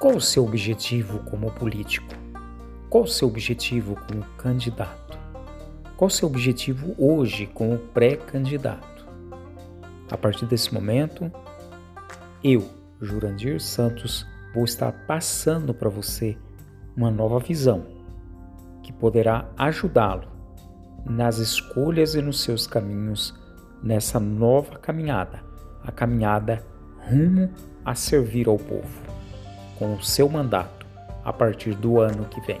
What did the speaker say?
Qual o seu objetivo como político? Qual o seu objetivo como candidato? Qual o seu objetivo hoje como pré-candidato? A partir desse momento, eu, Jurandir Santos, vou estar passando para você uma nova visão que poderá ajudá-lo nas escolhas e nos seus caminhos nessa nova caminhada, a caminhada rumo a servir ao povo, com o seu mandato a partir do ano que vem.